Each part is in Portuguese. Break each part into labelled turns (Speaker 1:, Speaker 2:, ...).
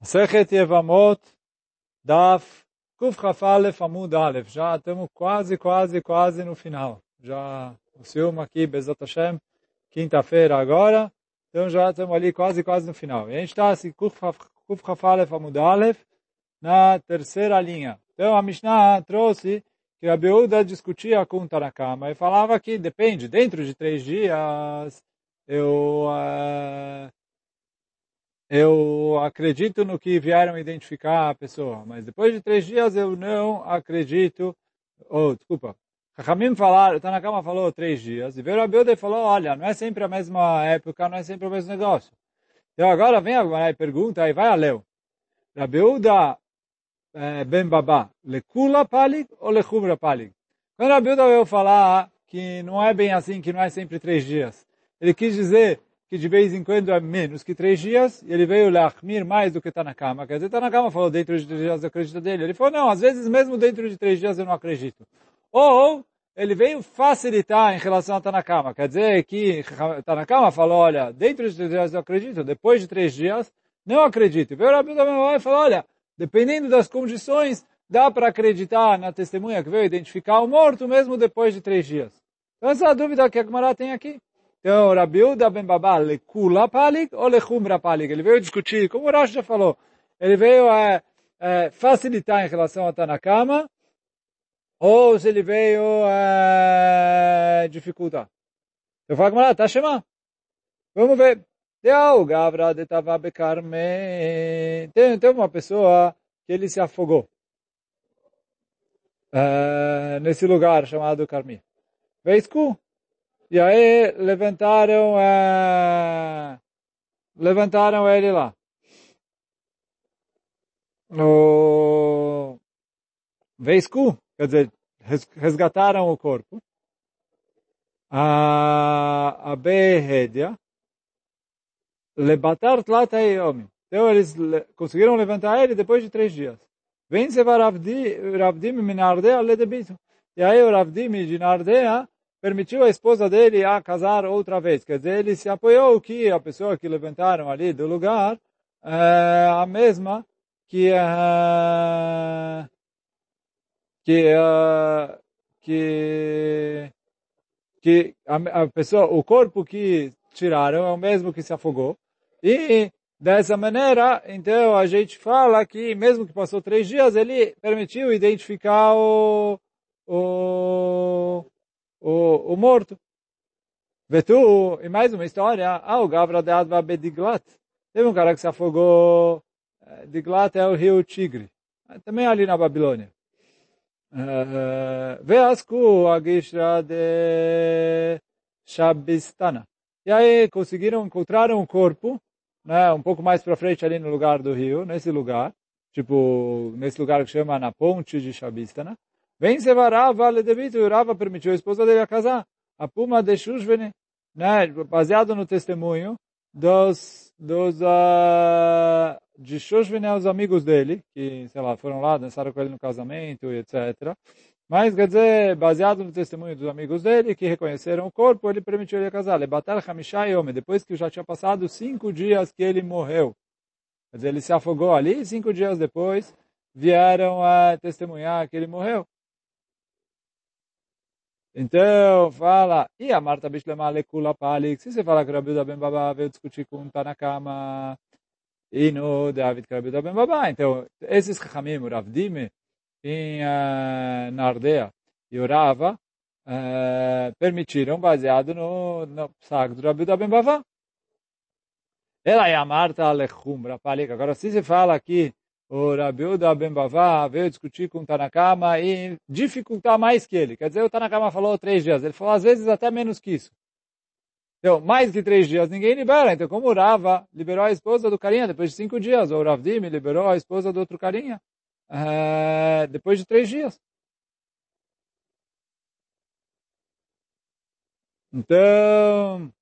Speaker 1: Sechet Yevamot, Daf, Kuf Amud Alef. Já estamos quase, quase, quase no final. Já o ciúme aqui, Bezat Hashem, quinta-feira agora. Então já estamos ali quase, quase no final. E a gente está assim, Kuf Chafalef Amud Alef, na terceira linha. Então a Mishnah trouxe que a Beuda discutia com o Tanakama e falava que depende, dentro de três dias, eu... Uh, eu acredito no que vieram identificar a pessoa, mas depois de três dias eu não acredito, ou, oh, desculpa, Rahamim falaram, Tanakama falou três dias, e veio Rabiuda e falou, olha, não é sempre a mesma época, não é sempre o mesmo negócio. Então agora vem agora e pergunta, aí vai a Leu. Rabiuda é, Ben Babá, lekula palig ou lechumra palig? Quando Rabiuda veio falar que não é bem assim, que não é sempre três dias, ele quis dizer que de vez em quando é menos que três dias, e ele veio lachmir mais do que está na cama. Quer dizer, está na cama falou, dentro de três dias eu acredito dele. Ele falou, não, às vezes mesmo dentro de três dias eu não acredito. Ou, ele veio facilitar em relação a estar na cama. Quer dizer que está na cama falou, olha, dentro de três dias eu acredito, depois de três dias não acredito. E veio o Rabi e falou, olha, dependendo das condições, dá para acreditar na testemunha que veio identificar o morto mesmo depois de três dias. Então essa é a dúvida que a Gemara tem aqui. Então, Rabiuda ben Babá, lekula palik ou lechumra palik? Ele veio discutir, como o Rashi já falou, ele veio é, é, facilitar em relação a Tanakama, ou se ele veio é, dificultar. Eu falo com ela, tá chamando. Vamos ver. Deu Gavra de Tavabe Carme. Tem, tem uma pessoa que ele se afogou. Uh, nesse lugar chamado Carmi. Veiscu. E aí levantaram, uh, levantaram ele lá. O Veisku, quer dizer, resgataram o corpo. A, a Behedia, lebatar tlata homem. Então eles conseguiram levantar ele depois de três dias. Vem se Ravdim minardea ledebito. E aí o Ravdim de Nardea permitiu a esposa dele a casar outra vez. Quer dizer, ele se apoiou que a pessoa que levantaram ali do lugar é a mesma que é, que é, que que a, a pessoa, o corpo que tiraram é o mesmo que se afogou e dessa maneira, então a gente fala que mesmo que passou três dias, ele permitiu identificar o, o o, o morto. Vetu, e mais uma história, ah, o Gavra de Adva Bediglat. Teve um cara que se afogou, eh, Diglat é o rio Tigre, eh, também ali na Babilônia. Eh, Veasku, a Gishra de Shabistana. E aí conseguiram, encontraram um corpo, né, um pouco mais para frente ali no lugar do rio, nesse lugar, tipo, nesse lugar que chama na ponte de Shabistana. Vem se varava ledebito, e Rava permitiu a esposa dele a casar. A puma de Shushvene, né, baseado no testemunho dos, dos uh, de Shushvene, os amigos dele, que, sei lá, foram lá, dançaram com ele no casamento e etc. Mas, quer dizer, baseado no testemunho dos amigos dele, que reconheceram o corpo, ele permitiu ele casar. Lebatar Hamishai Yome, depois que já tinha passado cinco dias que ele morreu. Quer dizer, ele se afogou ali, e cinco dias depois vieram a testemunhar que ele morreu. Então, fala, e a Marta Bishlema Lekula Palik, se você fala que Rabi Ben Baba veio discutir com um Tanakama, e no David Rabi Ben Baba, então, esses Chachamim, o Ravdime, em uh, e o Rava, uh, permitiram, baseado no, no saco do Rabi Ben Baba. Ela é a Marta Lechumra Palik. Agora, se você fala aqui, o Rabiuda Ben Bavá veio discutir com o Tanakama e dificultar mais que ele. Quer dizer, o Tanakama falou três dias. Ele falou, às vezes, até menos que isso. Então, mais que três dias ninguém libera. Então, como o Rava liberou a esposa do carinha depois de cinco dias, ou o Ravdim liberou a esposa do outro carinha uh, depois de três dias. Então,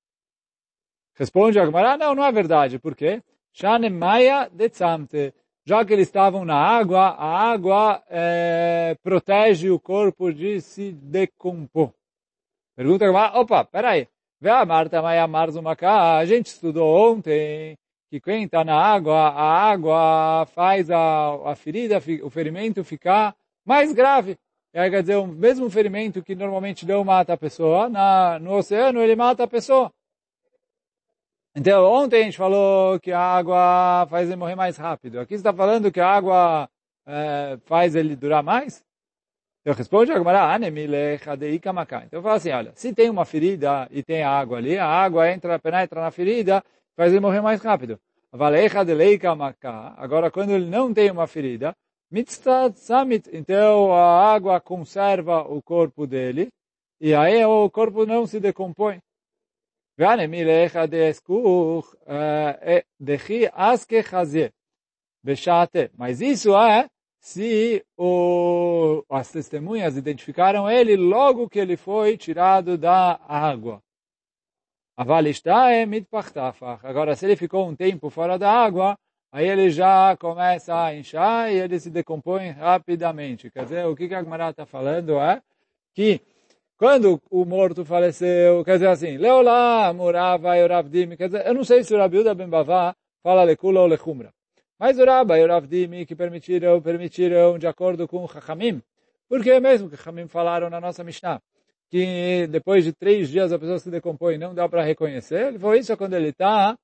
Speaker 1: responde a Gemara, não, não é verdade. Por quê? Shane Maya de Tzamte já que eles estavam na água, a água é, protege o corpo de se decompor. Pergunta, opa, peraí, vê a Marta Maia Marzumaka, a gente estudou ontem que quem está na água, a água faz a, a ferida, o ferimento ficar mais grave. E aí, quer dizer, o mesmo ferimento que normalmente não mata a pessoa, na, no oceano ele mata a pessoa. Então, ontem a gente falou que a água faz ele morrer mais rápido. Aqui está falando que a água é, faz ele durar mais? A Gemara, Então fala assim, olha, se tem uma ferida e tem água ali, a água entra, penetra na ferida, faz ele morrer mais rápido. Agora, quando ele não tem uma ferida, então a água conserva o corpo dele, e aí o corpo não se decompõe. Mas isso é se o, as testemunhas identificaram ele logo que ele foi tirado da água. Agora, se ele ficou um tempo fora da água, aí ele já começa a inchar e ele se decompõe rapidamente. Quer dizer, o que a Gemara está falando é que quando o morto faleceu, quer dizer assim, Leolá, Murava, Yoravdim, quer dizer, eu não sei se o Rabiuda Ben Bavá fala Lekula ou Lechumra. Mas o Rabba e o que permitiram, permitiram de acordo com o Chachamim. Porque mesmo que Chachamim falaram na nossa Mishnah, que depois de três dias a pessoa se decompõe não dá para reconhecer, ele falou isso quando ele está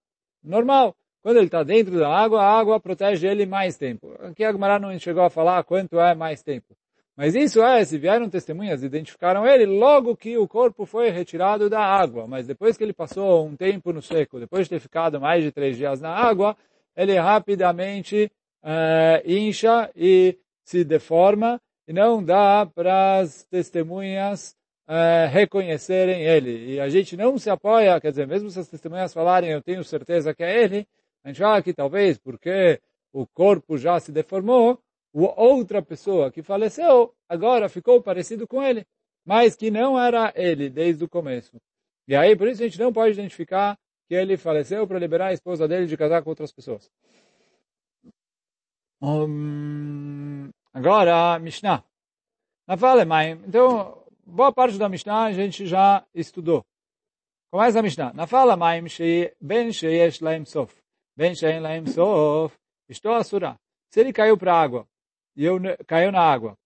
Speaker 1: normal. Quando ele está dentro da água, a água protege ele mais tempo. Aqui a Gemara não chegou a falar quanto é mais tempo. Mas isso é, se vieram testemunhas, identificaram ele logo que o corpo foi retirado da água. Mas depois que ele passou um tempo no seco, depois de ter ficado mais de três dias na água, ele rapidamente uh, incha e se deforma e não dá para as testemunhas uh, reconhecerem ele. E a gente não se apoia, quer dizer, mesmo se as testemunhas falarem, eu tenho certeza que é ele, a gente fala que talvez porque o corpo já se deformou, outra pessoa que faleceu agora ficou parecido com ele, mas que não era ele desde o começo. E aí, por isso a gente não pode identificar que ele faleceu para liberar a esposa dele de casar com outras pessoas. Um, agora, Mishnah. Na fala, mãe. Então, boa parte da Mishnah a gente já estudou. Começa a Mishnah. Na fala, mãe, ben sheyesh laim sof. Ben sheyesh laim sof. Estou asura. Se ele caiu para a água, e eu caiu na água,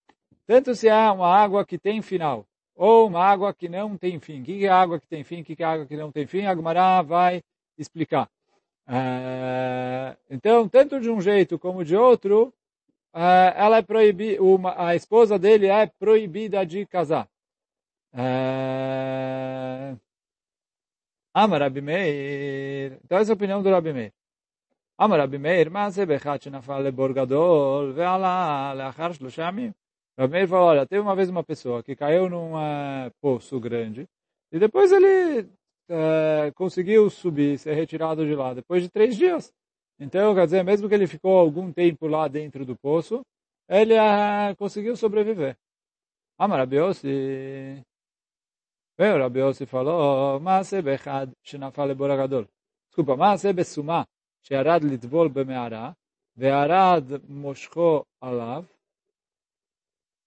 Speaker 1: tanto se é uma água que tem final, ou uma água que não tem fim. O que é água que tem fim? O que é água que não tem fim? A Gemara vai explicar. Uh, então, tanto de um jeito como de outro, uh, ela é proibida, a esposa dele é proibida de casar. Uh, Amar Rabi Meir. Então, essa é a opinião do Rabi Meir. Amar Rabi Meir, mas é bechat שנפל לבור גדול ועלה לאחר שלושה ימים. Rabi falou, olha, teve uma vez uma pessoa que caiu num uh, poço grande e depois ele uh, conseguiu subir, ser retirado de lá depois de três dias. Então, quer dizer, mesmo que ele ficou algum tempo lá dentro do poço, ele uh, conseguiu sobreviver. Ah, mas Rabiossi... Veio Rabiossi falou, Maase bechad shenafal boragadol. Desculpa, Maase besuma שירד לטבול במערה, והרד מושכו עליו,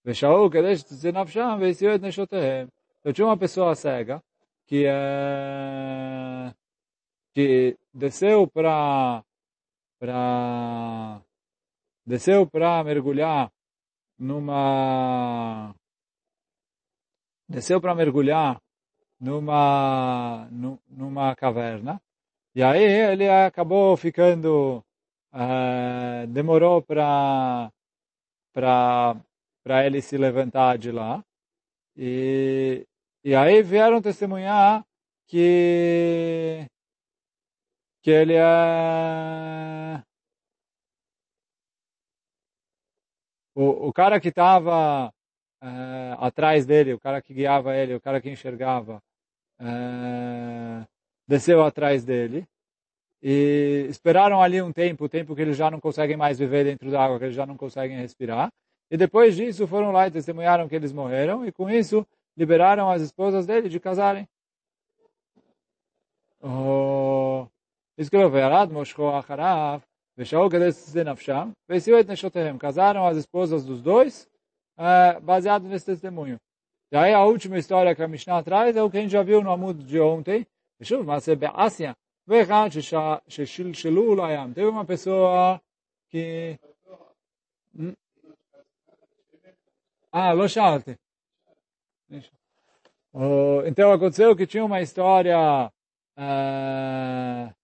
Speaker 1: ושאול כדי שתצא נפשם והסיעו את נשותיהם. Então tinha uma pessoa cega que, é, que desceu para para desceu para mergulhar numa desceu para mergulhar numa numa caverna e aí ele acabou ficando uh, demorou para para para ele se levantar de lá. E, e aí vieram testemunhar que, que ele é... O, o cara que estava é, atrás dele, o cara que guiava ele, o cara que enxergava, é, desceu atrás dele e esperaram ali um tempo, o tempo que eles já não conseguem mais viver dentro da água, que eles já não conseguem respirar. E depois disso foram lá e testemunharam que eles morreram e com isso liberaram as esposas dele de casarem. Oh, escreveu, Verad Moshko Acharav. Casaram as esposas dos dois, uh, baseado nesse testemunho. E aí a última história que a Mishnah traz é o que a gente já viu no Amud de ontem. Veshuv Maseh Be'asya. Teve uma pessoa que... Ah, lo shalte. Então aconteceu que tinha uma história... Uh,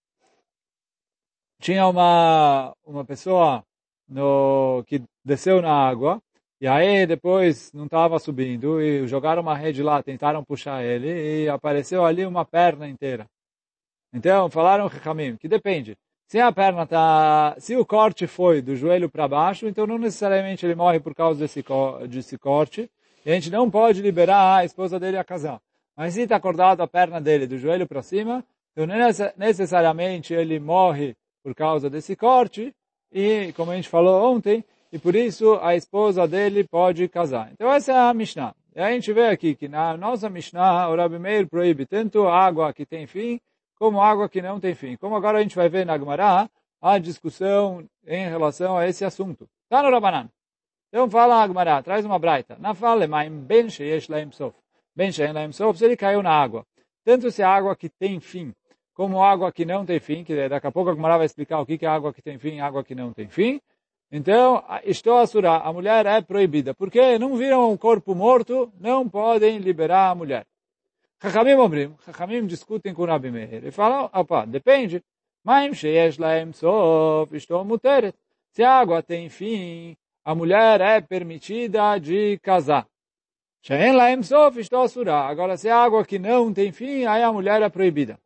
Speaker 1: tinha uma, uma pessoa no, que desceu na água e aí depois não estava subindo e jogaram uma rede lá, tentaram puxar ele e apareceu ali uma perna inteira. Então falaram Rechamim, que depende. Se a perna tá, se o corte foi do joelho para baixo, então não necessariamente ele morre por causa desse, desse corte. E a gente não pode liberar a esposa dele a casar. Mas se está acordado a perna dele do joelho para cima, então necessariamente ele morre por causa desse corte. E como a gente falou ontem, e por isso a esposa dele pode casar. Então essa é a Mishnah. E a gente vê aqui que na nossa Mishnah, o Rabi Meir proíbe tanto água que tem fim, como água que não tem fim. Como agora a gente vai ver na Gemara, a discussão em relação a esse assunto. Está no Rabanan. Então fala a Gemara, traz uma braita. Na fala, mas ben sheyesh laim sof. Ben sheyesh laim sof, se ele caiu na água. Tanto se a água que tem fim, como água que não tem fim, que daqui a pouco a Gemara vai explicar o que é água que tem fim e água que não tem fim. Então, estou a surá, a mulher é proibida. Porque não viram um corpo morto, não podem liberar a mulher. Chachamim obrim, Chachamim discutem com Rabi Meir e falam, opa, depende. Maim sheyesh laem sof, estou muteret. Se a água tem fim, a mulher é permitida de casar. Sheyen laem sof, estou a surá. Agora, se a água que não tem fim, aí a mulher é proibida.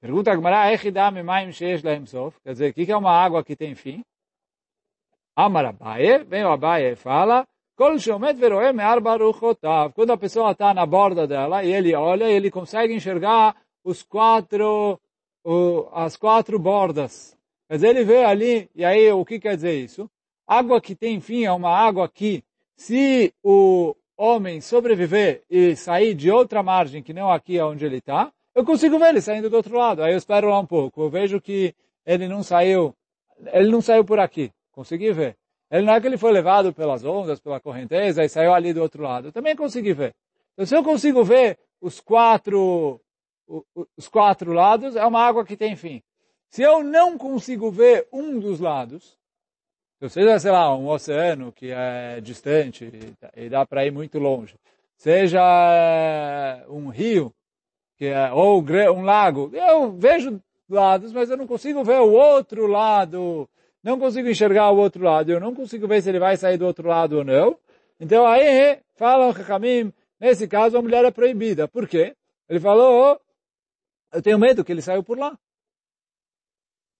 Speaker 1: Pergunta a Gemara, echidam maim sheyesh laem sof. Quer dizer, o que é uma água que tem fim? Amar Abaye, vem o Abaye e fala, baruchotav. Quando a pessoa está na borda dela e ele olha, ele consegue enxergar os quatro, o, as quatro bordas. Dizer, ele vê ali, e aí o que quer dizer isso? Água que tem fim é uma água que, se o homem sobreviver e sair de outra margem que não aqui onde ele está, eu consigo ver ele saindo do outro lado. Aí eu espero lá um pouco. Eu vejo que ele não saiu, ele não saiu por aqui. Consegui ver. Ele não é que ele foi levado pelas ondas, pela correnteza e saiu ali do outro lado. Eu também consegui ver. Então, se eu consigo ver os quatro, os quatro lados, é uma água que tem fim. Se eu não consigo ver um dos lados, então, seja, sei lá, um oceano que é distante e dá para ir muito longe, seja eh, um rio, que é, ou um lago, eu vejo lados, mas eu não consigo ver o outro lado não consigo enxergar o outro lado, eu não consigo ver se ele vai sair do outro lado ou não. Então aí, falam Hakamim, nesse caso a mulher é proibida. Por quê? Ele falou, eu tenho medo que ele saiu por lá.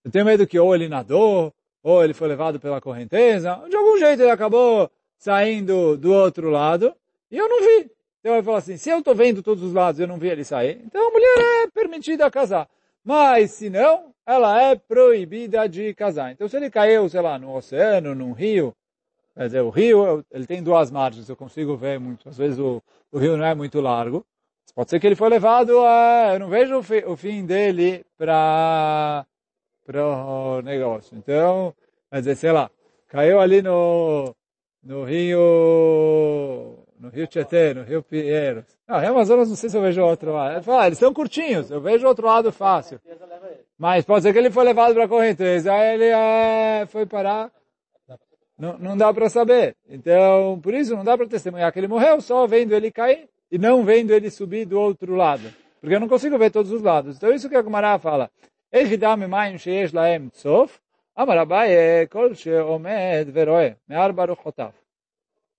Speaker 1: Eu tenho medo que ou ele nadou, ou ele foi levado pela correnteza, de algum jeito ele acabou saindo do outro lado, e eu não vi. Então ele falou assim, se eu estou vendo todos os lados eu não vi ele sair, então a mulher é permitida casar. Mas se não, ela é proibida de casar. Então, se ele caiu, sei lá, no oceano, num rio, quer dizer, o rio, ele tem duas margens, eu consigo ver muito. Às vezes o, o rio não é muito largo. Pode ser que ele foi levado a... Eu não vejo o, fi, o fim dele para o negócio. Então, quer dizer, sei lá, caiu ali no, no rio no Rio Tietê, no Rio Pinheiros. Não, Rio Amazonas não sei se eu vejo outro lado. Ele fala, ah, eles são curtinhos, eu vejo outro lado fácil. Mas pode ser que ele foi levado para a correnteza, aí ele é, foi parar. Não, não dá para saber. Então, por isso não dá para testemunhar que ele morreu só vendo ele cair e não vendo ele subir do outro lado. Porque eu não consigo ver todos os lados. Então, isso que a Gumará fala.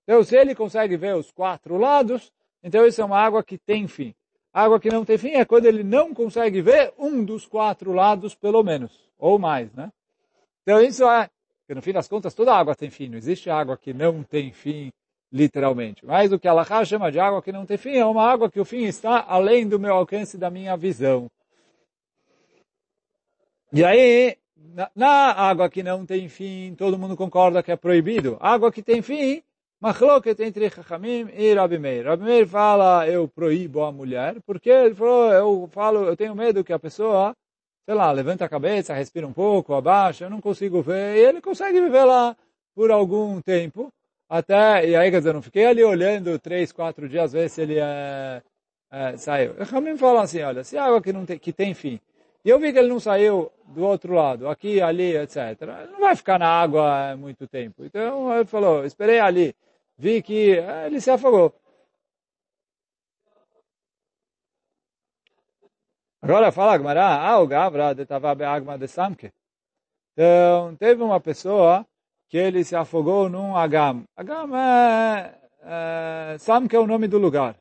Speaker 1: Então, se ele consegue ver os quatro lados, então isso é uma água que tem fim. Água que não tem fim é quando ele não consegue ver um dos quatro lados, pelo menos, ou mais, né? Então isso é, porque no fim das contas toda água tem fim, não existe água que não tem fim, literalmente. Mas o que Allah chama de água que não tem fim é uma água que o fim está além do meu alcance, da minha visão. E aí, na, na água que não tem fim, todo mundo concorda que é proibido. Água que tem fim, Machloket entre Chachamim e Rabi Meir. Rabi Meir fala, eu proíbo a mulher, porque ele falou, eu falo, eu tenho medo que a pessoa, sei lá, levanta a cabeça, respira um pouco, abaixa, eu não consigo ver, e ele consegue viver lá por algum tempo, até, e aí, quer dizer, eu não fiquei ali olhando três, quatro dias, ver se ele é, é, saiu. Chachamim fala assim, olha, se é água que, não tem, que tem fim, e eu vi que ele não saiu do outro lado, aqui, ali, etc. Ele não vai ficar na água muito tempo. Então ele falou, esperei ali, vi que eh, ele se afogou. Agora fala Gmará, ah, o Gavra estava agma de Samke. Então, teve uma pessoa que ele se afogou num Agam. Agam é, é Samke é o nome do lugar.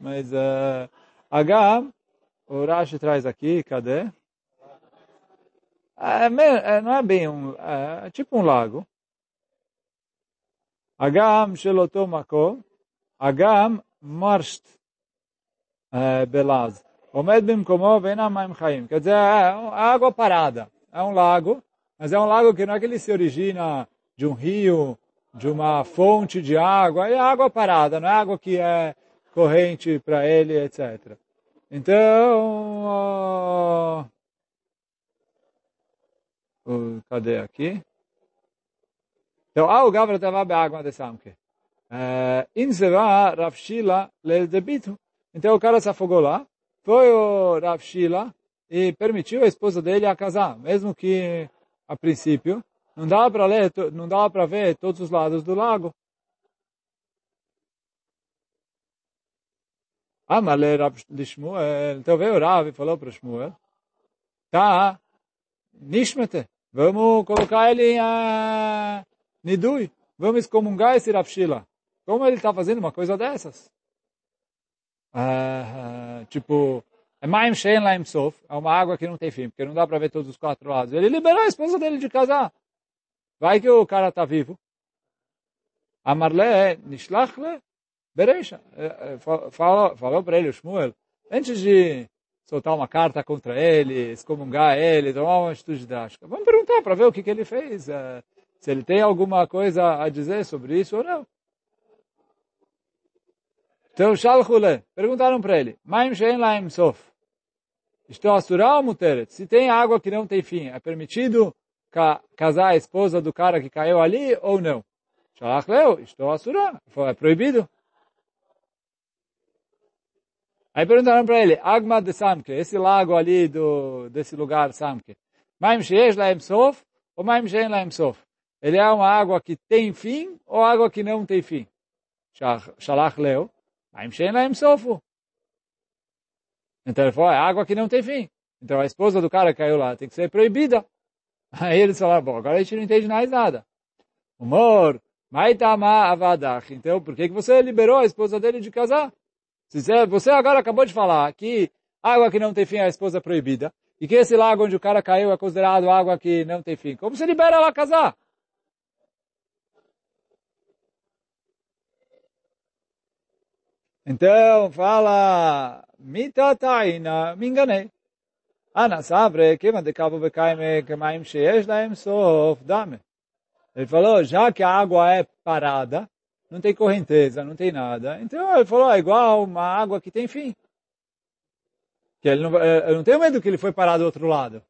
Speaker 1: Mas uh, Agam, o Rashi traz aqui, cadê? É, é, não é bem um, é, é tipo um lago. Agam sheloto makom, Agam marsht belaz. Omed bimkomo venamaim chaim. Quer dizer, é água parada. É um lago, mas é um lago que não é que ele se origina de um rio, de uma fonte de água, é água parada, não é água que é corrente para ele, etc. Então, uh, cadê aqui? Então, ah, o Gavra estava água de Samke. Inseva Rav Shila Debitu. Então o cara se afogou lá, foi o Rav Shila e permitiu a esposa dele a casar, mesmo que a princípio não dava para ler, não dava para ver todos os lados do lago. Ah, mas de Shmuel. Então veio o Rav e falou para Shmuel, tá, Nishmete, vamos colocar ele em Nidui, vamos excomungar esse Rav Shila. Como ele está fazendo uma coisa dessas? Uh, tipo, é Maim Shein Laim Sof, é uma água que não tem fim, porque não dá para ver todos os quatro lados. Ele liberou a esposa dele de casar. Vai que o cara está vivo. Amarle, Nishlachle, Bereisha, é, é, falou, falou para ele o Shmuel, antes de soltar uma carta contra ele, excomungar ele, tomar uma atitude drástica, vamos perguntar para ver o que, que ele fez, é, se ele tem alguma coisa a dizer sobre isso ou não. Então, Shalchule, perguntaram para ele, Maim Shein Laim Sof, estou assurá ou muteret? Se tem água que não tem fim, é permitido casar a esposa do cara que caiu ali ou não? Shalach leu, estou assurá, é proibido. Aí perguntaram para ele, Agma de Samke, esse lago ali do, desse lugar Samke, Maim Sheesh Laem Sof ou Maim Shein Laem Sof? Ele é uma água que tem fim ou água que não tem fim? Shalach leu. Então ele falou, é água que não tem fim. Então a esposa do cara caiu lá tem que ser proibida. Aí eles falaram, bom, agora a gente não entende mais nada. Humor, Avadach. Então por que, você liberou a esposa dele de casar? Você agora acabou de falar que água que não tem fim é a esposa proibida, e que esse lago onde o cara caiu é considerado água que não tem fim. Como você libera ela casar? Então, fala, mitataina, me enganei. Ana sabre, que de cabo becaime, que maim sheesh laim sof, dame. Ele falou, já que a água é parada, não tem correnteza, não tem nada. Então ele falou, é igual uma água que tem fim. Que ele não, eu não tenho medo que ele foi parar do outro lado.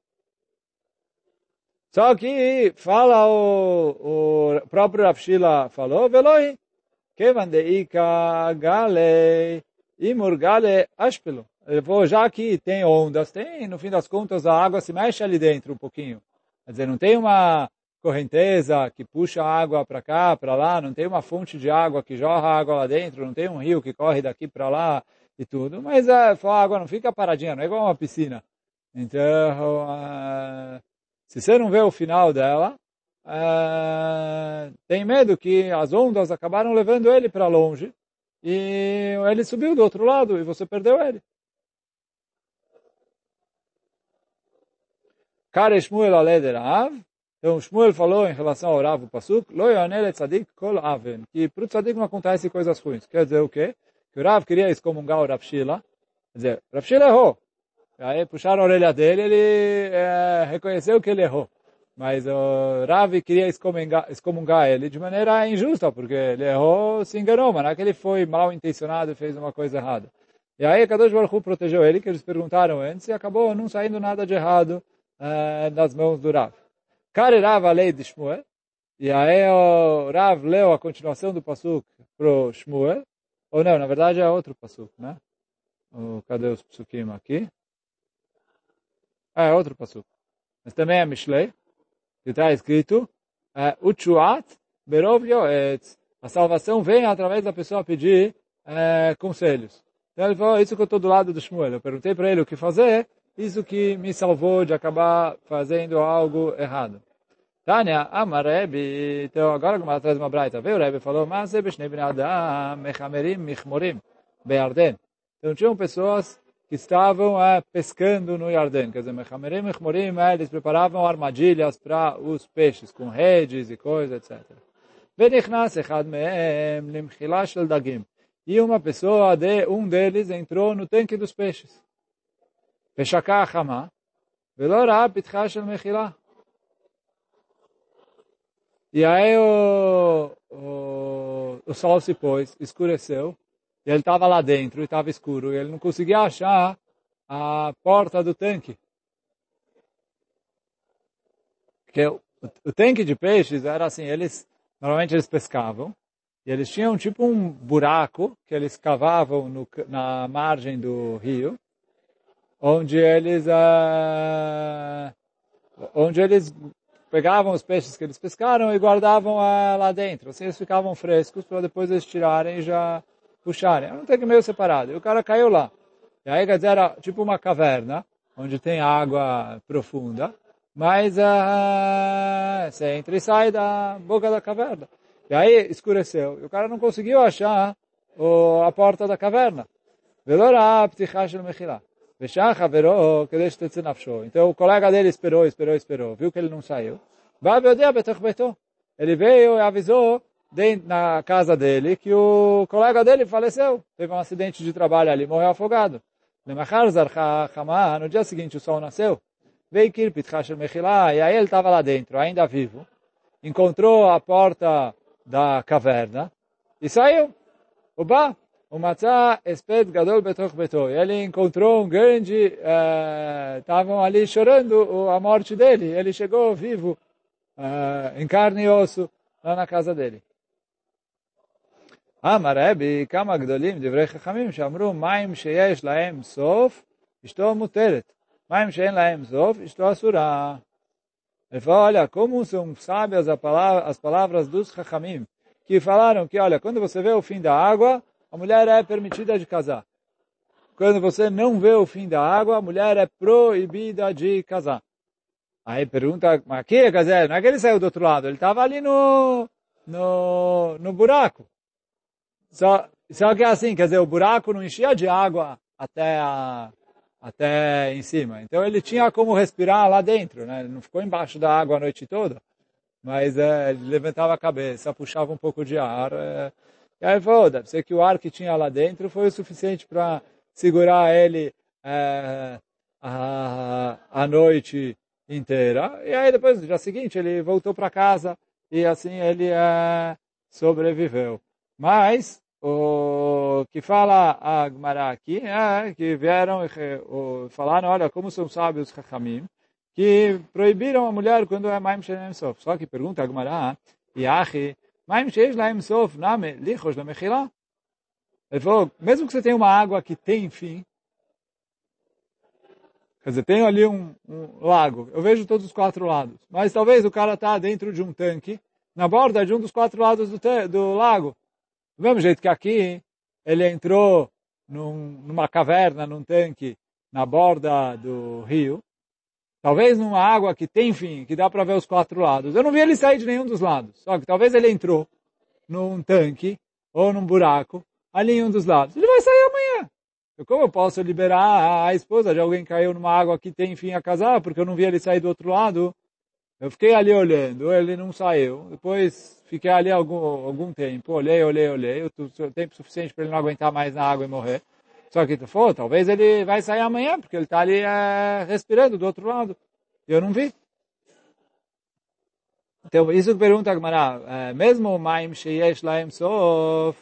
Speaker 1: Só que fala o, o próprio Rafshila falou, Veloi, Kevan deika gale imur gale ashpelo. Falou, já que tem ondas, tem, no fim das contas, a água se mexe ali dentro um pouquinho. Quer dizer, não tem uma correnteza que puxa água para cá, para lá, não tem uma fonte de água que jorra água lá dentro, não tem um rio que corre daqui para lá e tudo, mas a água não fica paradinha, não é igual uma piscina. Então, uh, se você não vê o final dela, uh, tem medo que as ondas acabaram levando ele para longe e ele subiu do outro lado e você perdeu ele. Kare Shmuel Aleder Av, então, Shmuel falou em relação ao Rav, Pasuk, Lo tzadik kol aven, que para o tzadik não acontece coisas ruins. Quer dizer o quê? Que o Rav queria excomungar o Rav Shila, quer dizer, Rav Shila errou. Aí puxaram a orelha dele, ele é, reconheceu que ele errou. Mas o Rav queria excomungar, excomungar ele de maneira injusta, porque ele errou, se enganou, mas não é que ele foi mal intencionado e fez uma coisa errada. E aí Kadosh Baruch protegeu ele, que eles perguntaram antes, e acabou não saindo nada de errado uh, das mãos do Rav. Kare Rav a lei de Shmuel. E aí o Rav leu a continuação do Pasuk pro Shmuel. Ou não, na verdade é outro Pasuk, né? O, cadê os Pasukim aqui? É outro passuco. Mas também é Mishlei, que está escrito é, Uchuat Berov Yoetz. A salvação vem através da pessoa pedir é, conselhos. Então ele falou, isso que eu estou do lado do Shmuel. Eu perguntei para ele o que fazer, isso que me salvou de acabar fazendo algo errado. Tânia, ama Rebbe, então agora que traz uma braita, veio o Rebbe falou, mas be'arden. Então tinham pessoas que estavam é, pescando no jardim, Quer dizer, Mechamerim e é, ah, eles preparavam armadilhas para os peixes, com redes e coisas, etc. Me'em limchila shel dagim. E uma pessoa, de, um deles, entrou no tanque dos peixes. Peshaká hama, shel mechila. E aí o, o, o sol se pôs, escureceu, ele estava lá dentro, e estava escuro, e ele não conseguia achar a porta do tanque. Porque o, o tanque de peixes era assim, eles, normalmente eles pescavam, e eles tinham tipo um buraco que eles cavavam no, na margem do rio, onde eles, uh, onde eles pegavam os peixes que eles pescaram e guardavam uh, lá dentro. Assim eles ficavam frescos para depois eles tirarem e já puxarem. Era um tanque meio separado. E o cara caiu lá. E aí, quer dizer, era tipo uma caverna, onde tem água profunda, mas uh, você entra e sai da boca da caverna. E aí escureceu. E o cara não conseguiu achar o, a porta da caverna. Então o colega dele esperou, esperou, esperou, viu que ele não saiu. Ele veio e avisou na casa dele que o colega dele faleceu. Teve um acidente de trabalho ali, morreu afogado. No dia seguinte o sol nasceu. Veio e aí ele estava lá dentro, ainda vivo. Encontrou a porta da caverna e saiu. Oba, o matzah esped gadol betoch beto. Ele encontrou um grande, estavam uh, ali chorando a morte dele. Ele chegou vivo, uh, em carne e osso, lá na casa dele. אמר רבי, כמה גדולים דברי חכמים שאמרו מים שיש להם סוף, אשתו מותרת. מים שאין להם סוף, אשתו אסורה. Ele falou, olha, como são sábias as palavras dos Chachamim, que falaram que, olha, quando você vê o fim da água, a mulher é permitida de casar. Quando você não vê o fim da água, a mulher é proibida de casar. Aí pergunta, mas que, quer dizer, não é que ele saiu do outro lado, ele estava ali no, no, no buraco. Só, só que é assim, quer dizer, o buraco não enchia de água até a, até em cima. Então ele tinha como respirar lá dentro, né? Ele não ficou embaixo da água a noite toda, mas é, ele levantava a cabeça, puxava um pouco de ar. É, e aí falou, deve ser que o ar que tinha lá dentro foi o suficiente para segurar ele é, a, a noite inteira. E aí depois, no dia seguinte, ele voltou para casa e assim ele é, sobreviveu. Mas o que fala a Gemara aqui é que vieram e falaram, olha, como são sábios Chachamim, que proibiram a mulher quando é Maim Shenem Sof. Só que pergunta a Gemara, Yahi, Maim Shenem Sof, Name, Lichos da Mechila? Ele falou, mesmo que você tenha uma água que tem fim, quer dizer, tem ali um, um lago, eu vejo todos os quatro lados, mas talvez o cara está dentro de um tanque, na borda de um dos quatro lados do, do lago, do mesmo jeito que aqui, ele entrou num, numa caverna, num tanque, na borda do rio, talvez numa água que tem fim, que dá para ver os quatro lados. Eu não vi ele sair de nenhum dos lados, só que talvez ele entrou num tanque ou num buraco, ali em um dos lados. Ele vai sair amanhã. Como eu posso liberar a esposa de alguém que caiu numa água que tem fim a casar, porque eu não vi ele sair do outro lado? Eu fiquei ali olhando, ele não saiu. Depois fiquei ali algum, algum tempo, olhei, olhei, olhei, o tempo suficiente para ele não aguentar mais na água e morrer. Só que, falou, talvez ele vai sair amanhã, porque ele está ali é, respirando do outro lado. Eu não vi. Então, isso que pergunta a Gemara, é, mesmo o Maim Sheyesh Laim Sof,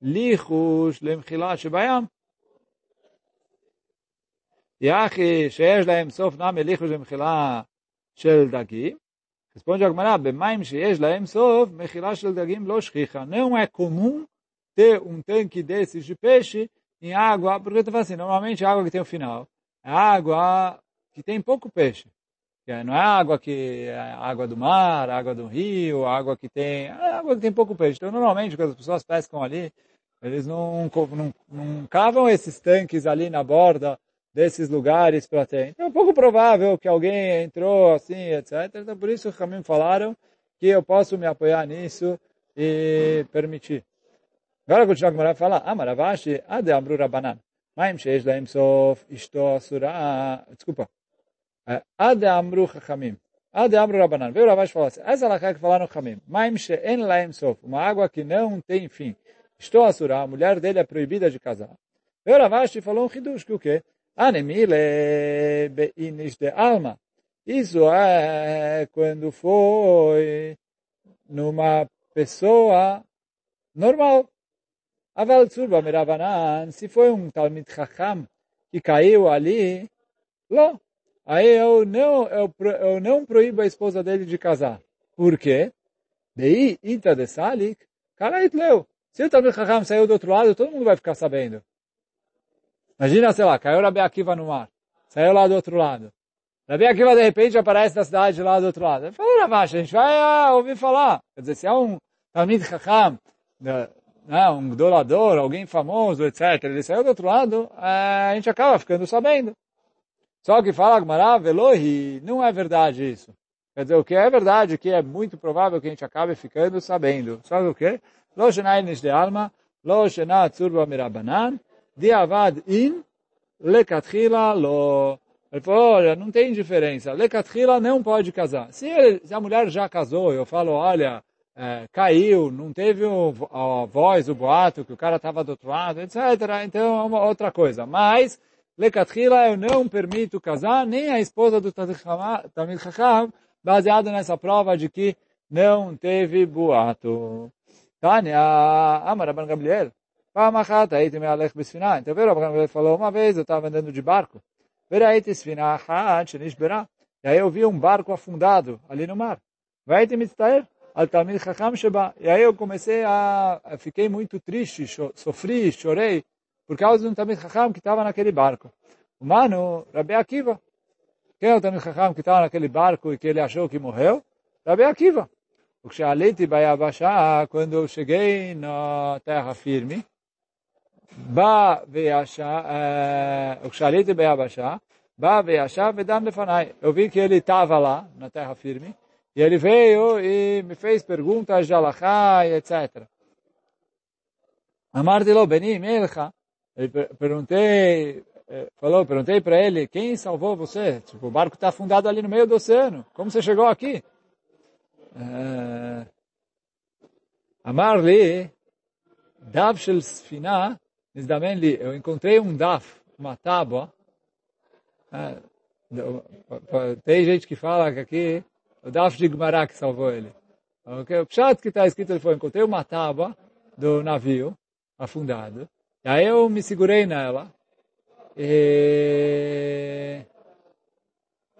Speaker 1: Lichus Lemchila Shebayam, Yachi Sheyesh Laim Sof Name Lichus Lemchila של דגים. Responde a Gemara, bemaim sheyesh laem sov, mechila shel dagim lo shchicha. Não é comum ter um tanque desses de peixe em água, porque tu fala assim, normalmente a água que tem o final é água que tem pouco peixe. Que não é água que é água do mar, água do rio, água que tem é água que tem pouco peixe. Então normalmente quando as pessoas pescam ali, eles não, não, não cavam esses tanques ali na borda desses lugares para ter. Então é pouco provável que alguém entrou assim, etc. Então por isso os caminhos falaram que eu posso me apoiar nisso e permitir. Agora continua a Gemara falar, ah, Maravashi, ade amru rabanan. Maim sheish laim sof ishto asura. Desculpa. Ade amru chachamim. Ade amru rabanan. Veio Ravashi falar assim, essa é que falaram chachamim. Maim she'en laim sof. Uma água que não tem fim. Estou asura, a mulher dele é proibida de casar. Veio Ravashi falou um hidush, que o quê? Anemile beinish de alma. Isso é quando foi numa pessoa normal. Aval Tzurba Mirabanan, se foi um Talmid Chacham que caiu ali, não. Aí eu não, eu, eu não proíbo a esposa dele de casar. Por quê? Daí, Ita de Salik, Karait Leu. Se o Talmid Chacham saiu do outro lado, todo mundo vai ficar sabendo. Imagina, sei lá, caiu Rabi Akiva no mar. Saiu lá do outro lado. Rabi Akiva, de repente, aparece na cidade lá do outro lado. Ele Ravash, a gente vai ah, ouvir falar. Quer dizer, se é um Talmid Chacham, né, um dolador, alguém famoso, etc., ele saiu do outro lado, é, a gente acaba ficando sabendo. Só que fala Gmará, Velohi, não é verdade isso. Quer dizer, o que é verdade, que é muito provável que a gente acabe ficando sabendo. Que o quê? Lo shenainish de alma, lo shena tzurba mirabanan, diavad in, lekatchila lo... Ele falou, olha, não tem diferença. Lekatchila não pode casar. Se, ele, se a mulher já casou, eu falo, olha, é, caiu, não teve o, a voz, o boato, que o cara estava do outro lado, etc. Então é uma outra coisa. Mas, Lekatrila, eu não permito casar nem a esposa do Tamil Chacham, baseado nessa prova de que não teve boato. Tânia, Amar Rabban Gabriel, Então, Rabban Gabriel falou, uma vez eu estava andando de barco, e aí eu vi um barco afundado ali no mar. Vai. E aí eu comecei a, fiquei muito triste, sofri, chorei, por causa de um Talmid Chacham que estava naquele barco. O mano, Rabbi Akiva. Quem é o Talmid Chacham que estava naquele barco e que ele achou que morreu? Rabbi Akiva. O que Shaliti Bayabashá, quando eu cheguei na terra firme, Ba ve'asha, o que Shaliti Bayabashá, Ba ve'asha ve'dam lefanai. Eu vi que ele estava lá, na terra firme, e ele veio e me fez perguntas de Alachá e etc. Amardilo Beni Melcha, ele perguntei, eh, falou, perguntei para ele, quem salvou você? Tipo, o barco está afundado ali no meio do oceano. Como você chegou aqui? Uh, Amar-lhe, Dav shel li, eu encontrei um Dav, uma tábua. Uh, tem gente que fala que aqui o Daf de Gmará que salvou ele. Okay? O Pshat que está escrito, ele foi, encontrei uma tábua do navio afundado, e aí eu me segurei nela, e...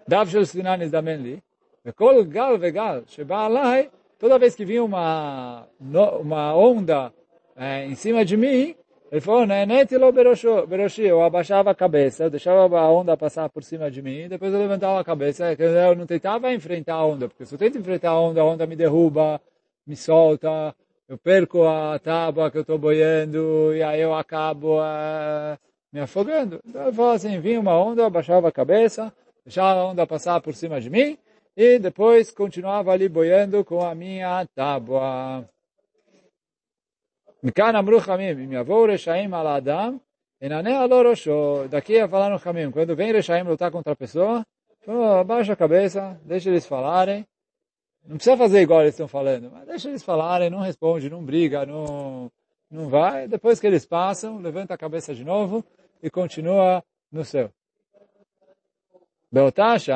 Speaker 1: Daf shel Sinanis da Menli, וכל גל וגל שבא עליי, toda vez que vinha uma, uma onda é, em cima de mim, ele falou, Nenetilo Beroshi, eu abaixava a cabeça, eu deixava a onda passar por cima de mim, depois eu levantava a cabeça, eu não tentava enfrentar a onda, porque se eu tento enfrentar a onda, a onda me derruba, me solta, eu perco a tábua que eu estou boiando, e aí eu acabo uh, me afogando. Então ele falou assim, vinha uma onda, eu abaixava a cabeça, deixava a onda passar por cima de mim, e depois continuava ali boiando com a minha tábua. Mikan amru chamim, im yavou reshaim ala adam, enane alô rosho. Daqui a falar no chamim. Quando vem reshaim lutar contra a pessoa, fala, abaixa a cabeça, deixa eles falarem. Não precisa fazer igual eles estão falando, mas deixa eles falarem, não responde, não briga, não, não vai. Depois que eles passam, levanta a cabeça de novo e continua no céu. Beltasha,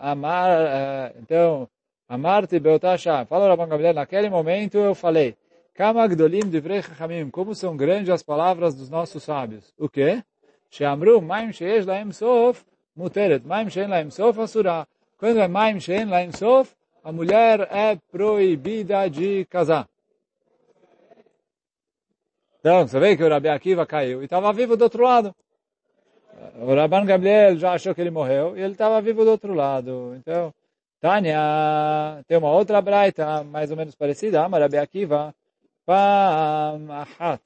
Speaker 1: amar, então, amarte Beltasha. Fala, Rabban Gabriel, naquele momento eu falei, Kama Divrei Chachamim, como são grandes as palavras dos nossos sábios. O quê? Sheamru Maim Sheish Laim Sof Muteret, Maim Shein Laim Sof Asura. Quando é Maim Shein Laim Sof, a mulher é proibida de casar. Então, você vê que o Rabi Akiva caiu e estava vivo do outro lado. o Rabban Gabriel já achou que ele morreu e ele estava vivo do outro lado. Então, Tânia, tem uma outra braita mais ou menos parecida, mas Rabi Akiva, פעם אחת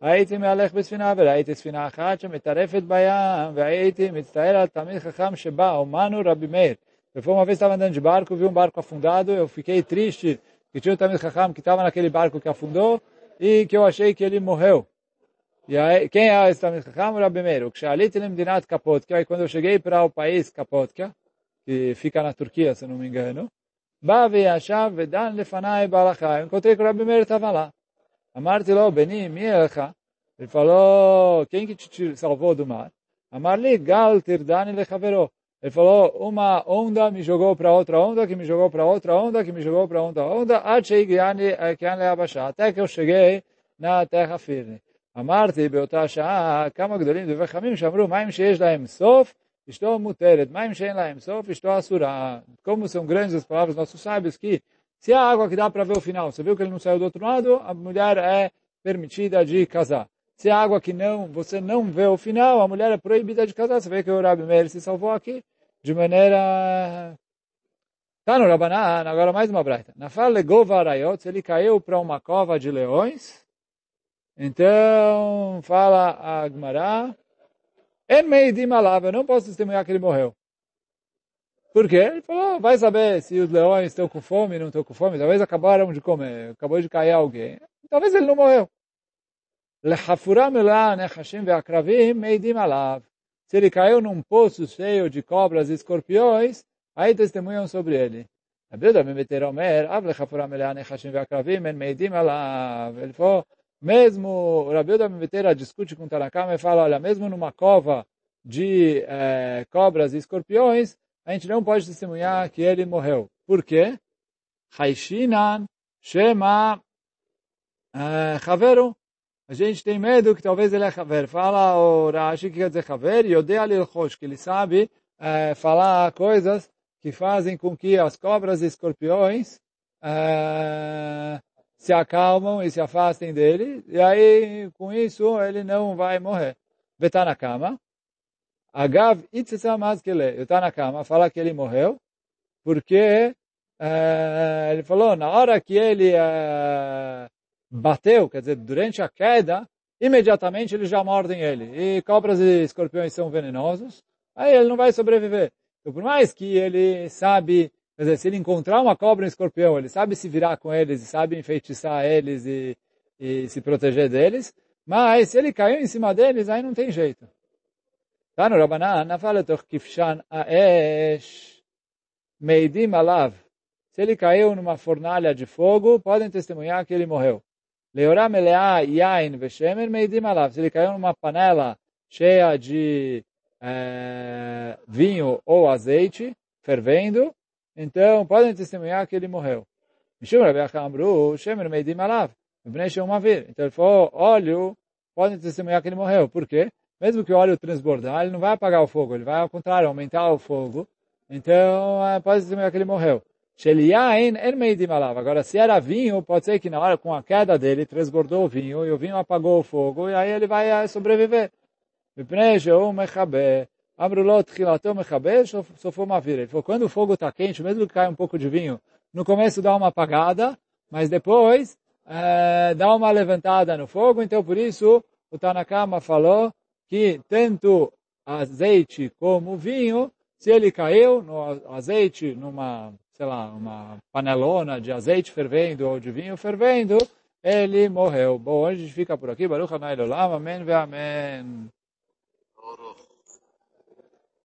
Speaker 1: הייתי מהלך בספינה וראיתי ספינה אחת שמטרפת בים והייתי מצטער על תלמיד חכם שבא, אומנו רבי מאיר. Eu uma vez estava andando de barco, vi um barco afundado, eu fiquei triste que tinha o Tamil Chacham que estava naquele barco que afundou e que eu achei que ele morreu. E aí, quem é esse Tamil Chacham? O Rabi Meir. O Kshalit Limdinat Kapotka, e quando eu cheguei para o país Kapotka, que fica na Turquia, se não me engano, Bavi Yashav Vedan Lefanai Balachai. Eu encontrei que o Rabi Meir estava lá. Amarti lo, Beni, Mielcha. Ele falou, quem que te salvou do mar? Amarli Gal Tirdani Lechaveró. Ele falou, uma onda me jogou para outra onda, que me jogou para outra onda, que me jogou para outra onda, até que eu cheguei na terra firme. אמרתי באותה שעה כמה גדולים דברי חכמים שאמרו מים שיש להם סוף, אשתו מותרת, מים שאין להם סוף, אשתו אסורה. Como são grandes as palavras nossos sábios que se a água que dá para ver o final, você viu que ele não saiu do outro lado, a mulher é permitida de casar. Se a água que não, você não vê o final, a mulher é proibida de casar. Você vê que o Rabi Meir se salvou aqui de maneira... Tá no Rabanan, agora mais uma braita. Na fala Gova Arayot, ele caiu para uma cova de leões. Então, fala a Gmará, En Meidim Alav, eu não posso testemunhar que ele morreu. Por quê? Ele falou, vai saber se os leões estão com fome não estão com fome. Talvez acabaram de comer, acabou de cair alguém. Talvez ele não morreu. Se ele caiu num poço cheio de cobras e escorpiões, aí testemunham sobre ele. Ele falou, mesmo, Rabi Uda Memetera discute com Tanakama e fala, olha, mesmo numa cova de eh, cobras e escorpiões, a gente não pode testemunhar que ele morreu. Por quê? Haishinan Shema Chaveru. A gente tem medo que talvez ele é Haver. Fala o Rashi que quer dizer Haver, odeia Lilchosh, que ele sabe é, falar coisas que fazem com que as cobras e escorpiões é, se acalmam e se afastem dele, e aí, com isso, ele não vai morrer. Vê na cama. Agav itzitsamaz que ele está na cama, fala que ele morreu, porque é, ele falou, na hora que ele é, bateu, quer dizer, durante a queda, imediatamente eles já mordem ele. E cobras e escorpiões são venenosos, aí ele não vai sobreviver. Então, por mais que ele sabe, quer dizer, se ele encontrar uma cobra e um escorpião, ele sabe se virar com eles, sabe enfeitiçar eles e, e se proteger deles, mas se ele caiu em cima deles, aí não tem jeito. No Rabanan, na fala kifshan aesh meidim alav. Se ele caiu numa fornalha de fogo, podem testemunhar que ele morreu. Leorá meleá yain veshemer meidim alav. Se ele caiu numa panela cheia de é, vinho ou azeite, fervendo, então podem testemunhar que ele morreu. Mishum Rabi Achamru, shemer meidim alav. Então ele falou, óleo, podem testemunhar que ele morreu. Por quê? Mesmo que o óleo transbordar, ele não vai apagar o fogo, ele vai, ao contrário, aumentar o fogo. Então, é, pode testemunhar que ele morreu. Agora, se era vinho, pode ser que na hora, com a queda dele, transbordou o vinho, e o vinho apagou o fogo, e aí ele vai eh, sobreviver. Ele falou, quando o fogo está quente, mesmo que caia um pouco de vinho, no começo dá uma apagada, mas depois é, dá uma levantada no fogo, então por isso o Tanakama falou que tanto azeite como vinho, se ele caiu no azeite, numa sei lá, uma panelona de azeite fervendo ou de vinho fervendo, ele morreu. Bom, hoje a gente fica por aqui. Baruch Hanai Olam. Amém ve Amém.